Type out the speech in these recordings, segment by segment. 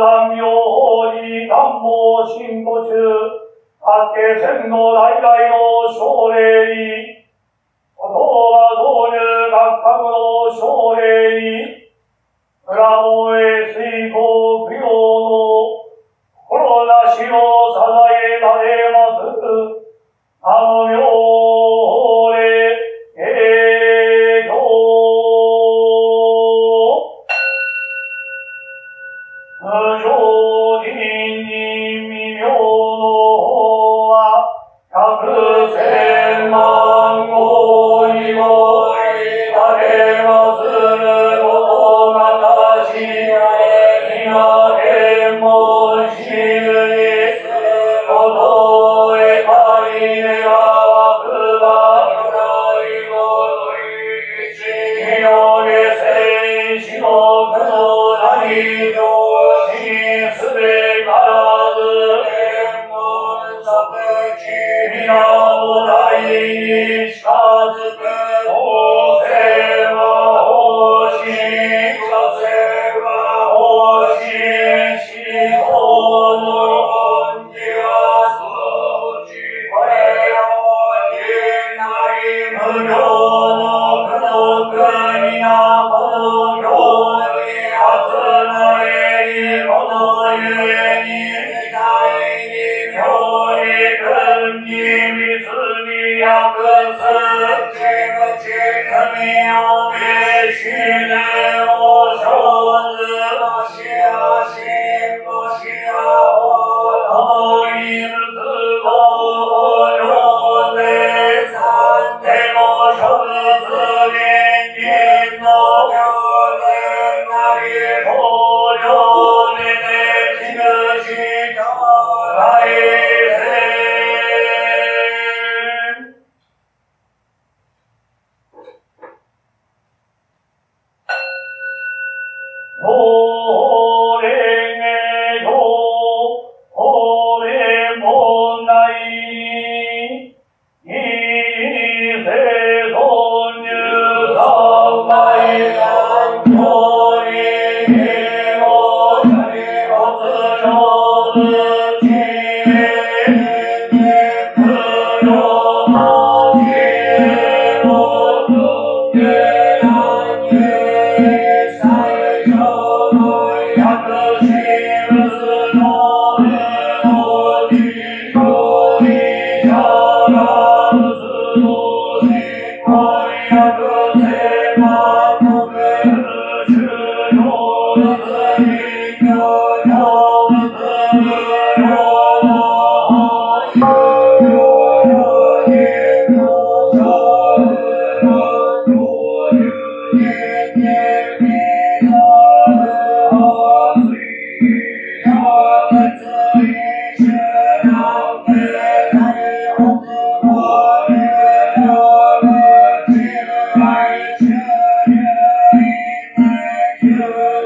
南陽法寺願望進歩中、八景千の代々の奨励に、と道は導入学科の奨励に、村のえ水耕供養の心なしを支えたれま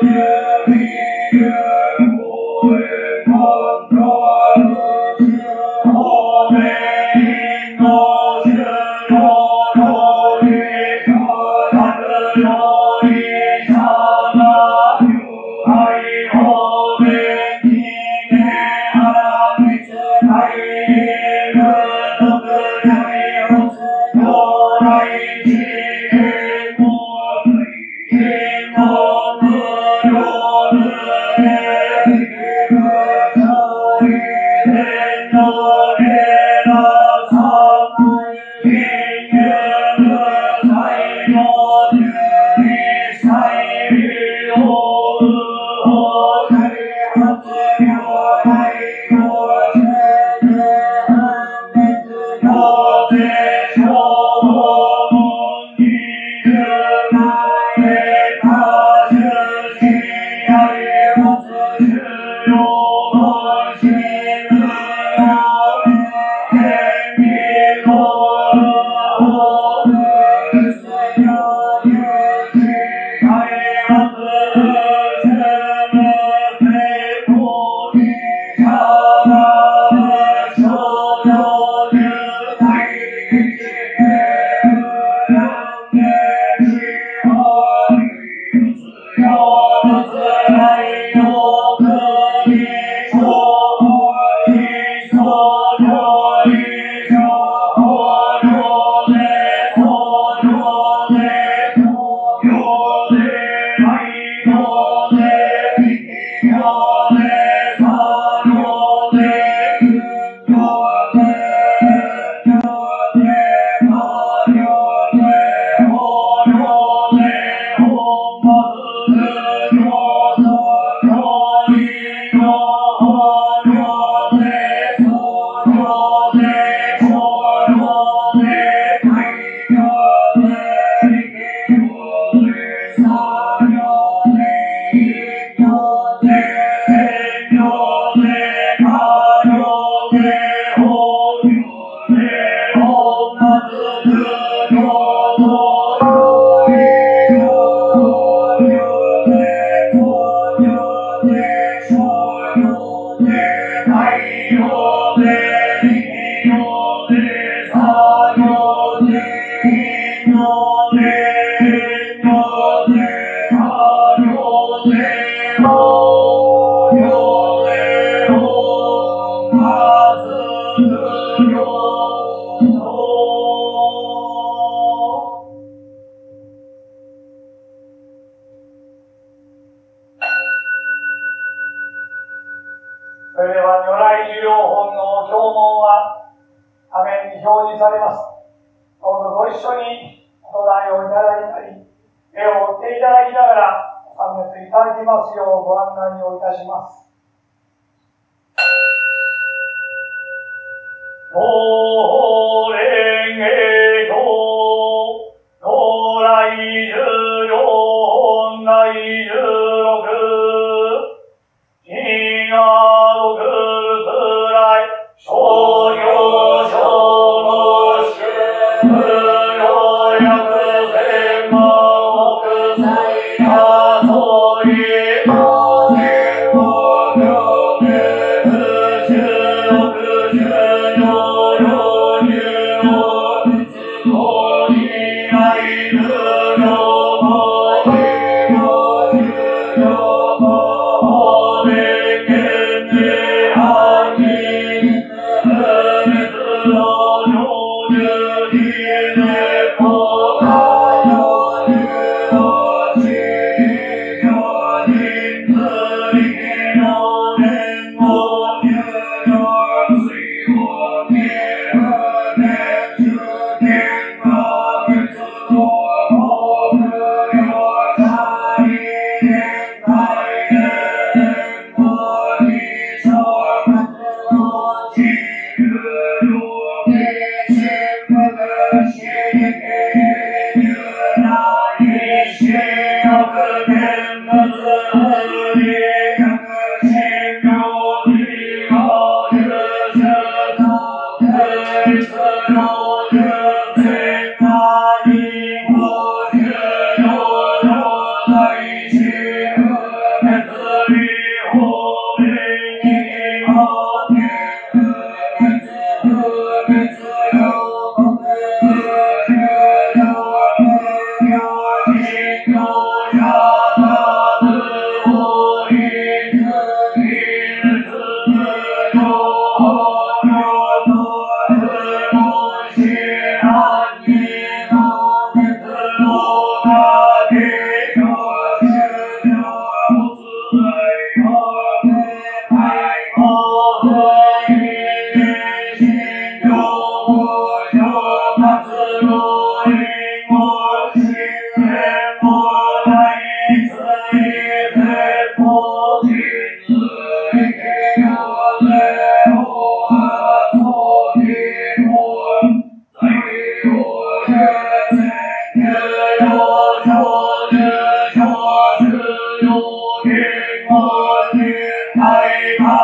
Thank. Holy 来世両本 Bye.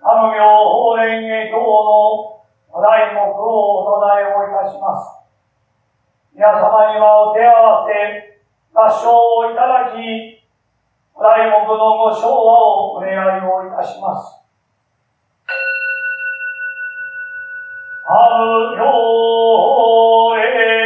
阿無行法蓮華経のお題目をお唱えをいたします。皆様にはお手合わせ、合唱をいただき、お題目のご唱和をお願いをいたします。阿無行蓮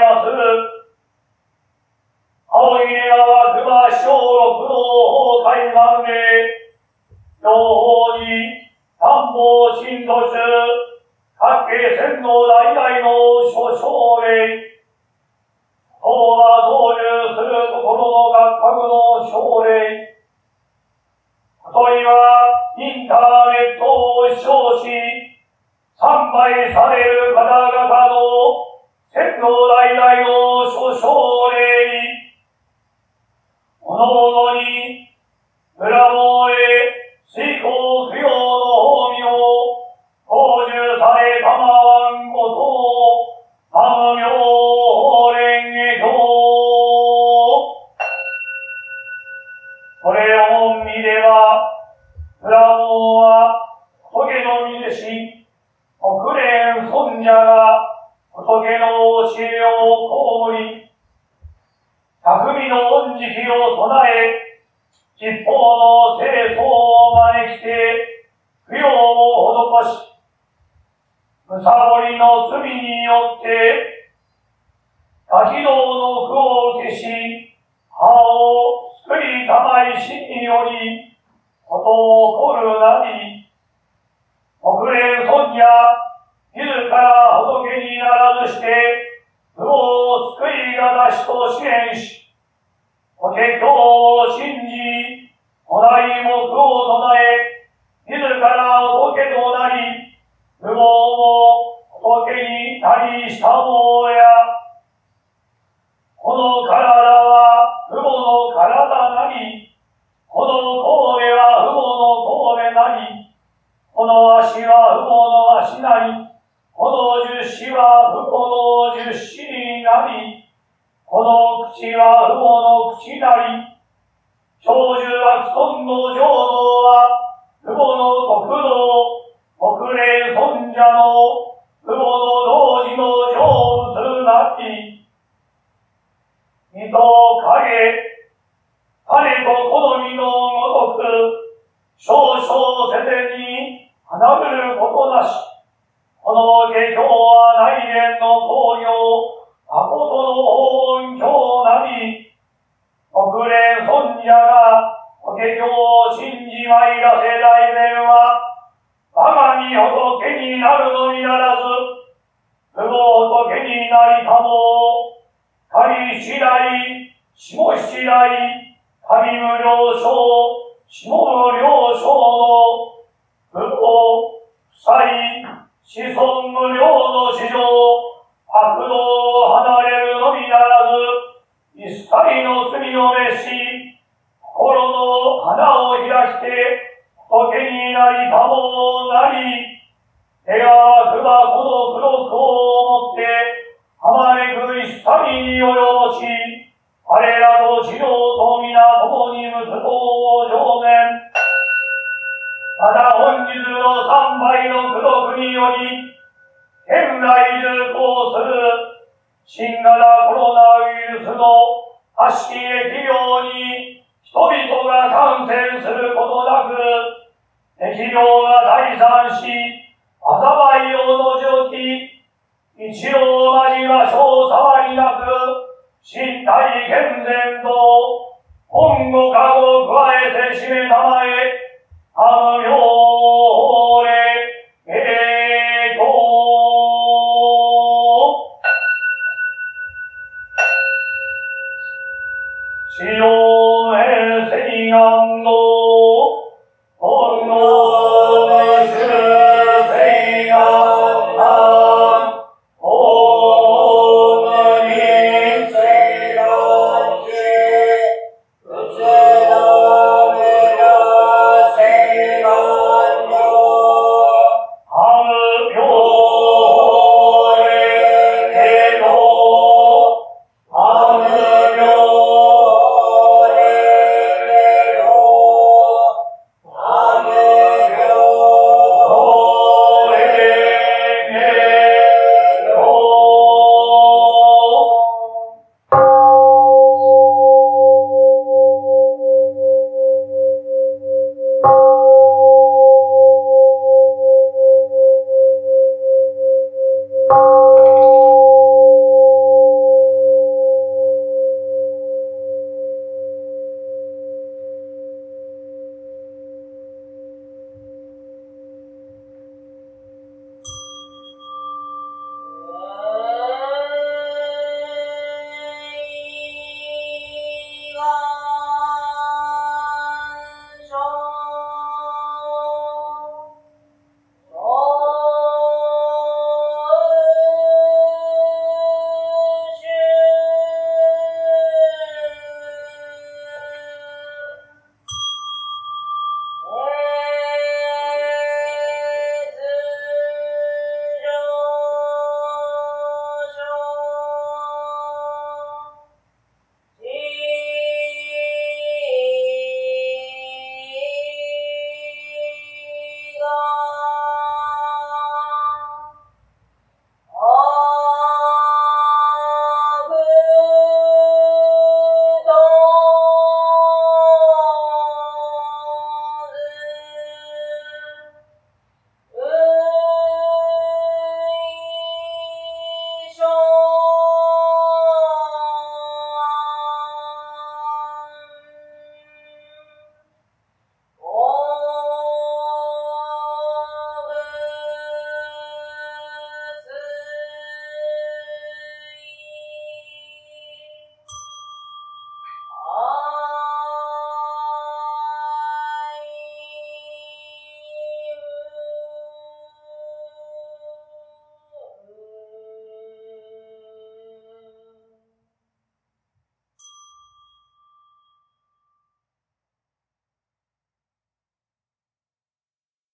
ます。青い根川熊小六の崩壊万名、両方に三宝神都主、各家戦の代々の諸将令、党は導入するところの学格の奨励、問いはインターネットを称し、参拝される方々の先頭代々の諸将令に、おのおのに、村ーへ、水耕不要の褒美を、報酬されたまわんことを、あの妙法蓮へと、これを見れば、村ーは、仏の身でし、国連尊者が、仏の教えを葬り、匠の恩慈悲を備え、吉報の清掃を招きて、供養を施し、むさぼりの罪によって、多機能の苦を消し、歯を救いたまい死により、ことを起こるなり、国連尊者、自ら仏にならずして、不を救いが出しと支援し、法華経を信じ、古代目を唱え、自ら仏となり、不毛も仏になりしたもや、この体は父母の体なり、この神戸は父母の神戸なり、この足は父母の足なり、この十子は父母の十子になり、この口は父母の口なり、長寿悪尊の浄土は、父母の国道、国霊尊者の父母の同時の成仏なき、水戸影、彼と好みのごとく、少々せでに離れることなし、この下教は内面の工業、誠の音響なり、国連尊者が法華経を信じまいらせ大前は、我が身仏になるのにならず、不法仏になりたも、神次第、下次第、神無量称、下無量称の、不法、不才、子孫無量の史上、悪道を離れるのみならず、一切の罪を召し、心の花を開して、時になりたもなり、手がくばこの黒くを持って、浜れく一切に及ぼし、彼らと治療と皆共に息子を上面。また本日の三倍の苦毒により、現来流行する新型コロナウイルスの悪しき疫病に人々が感染することなく、疫病が第三し、災いを除き、一郎交わ小触りなく、身体健全と、本語化を加えて締めたまえ、あのよれ、え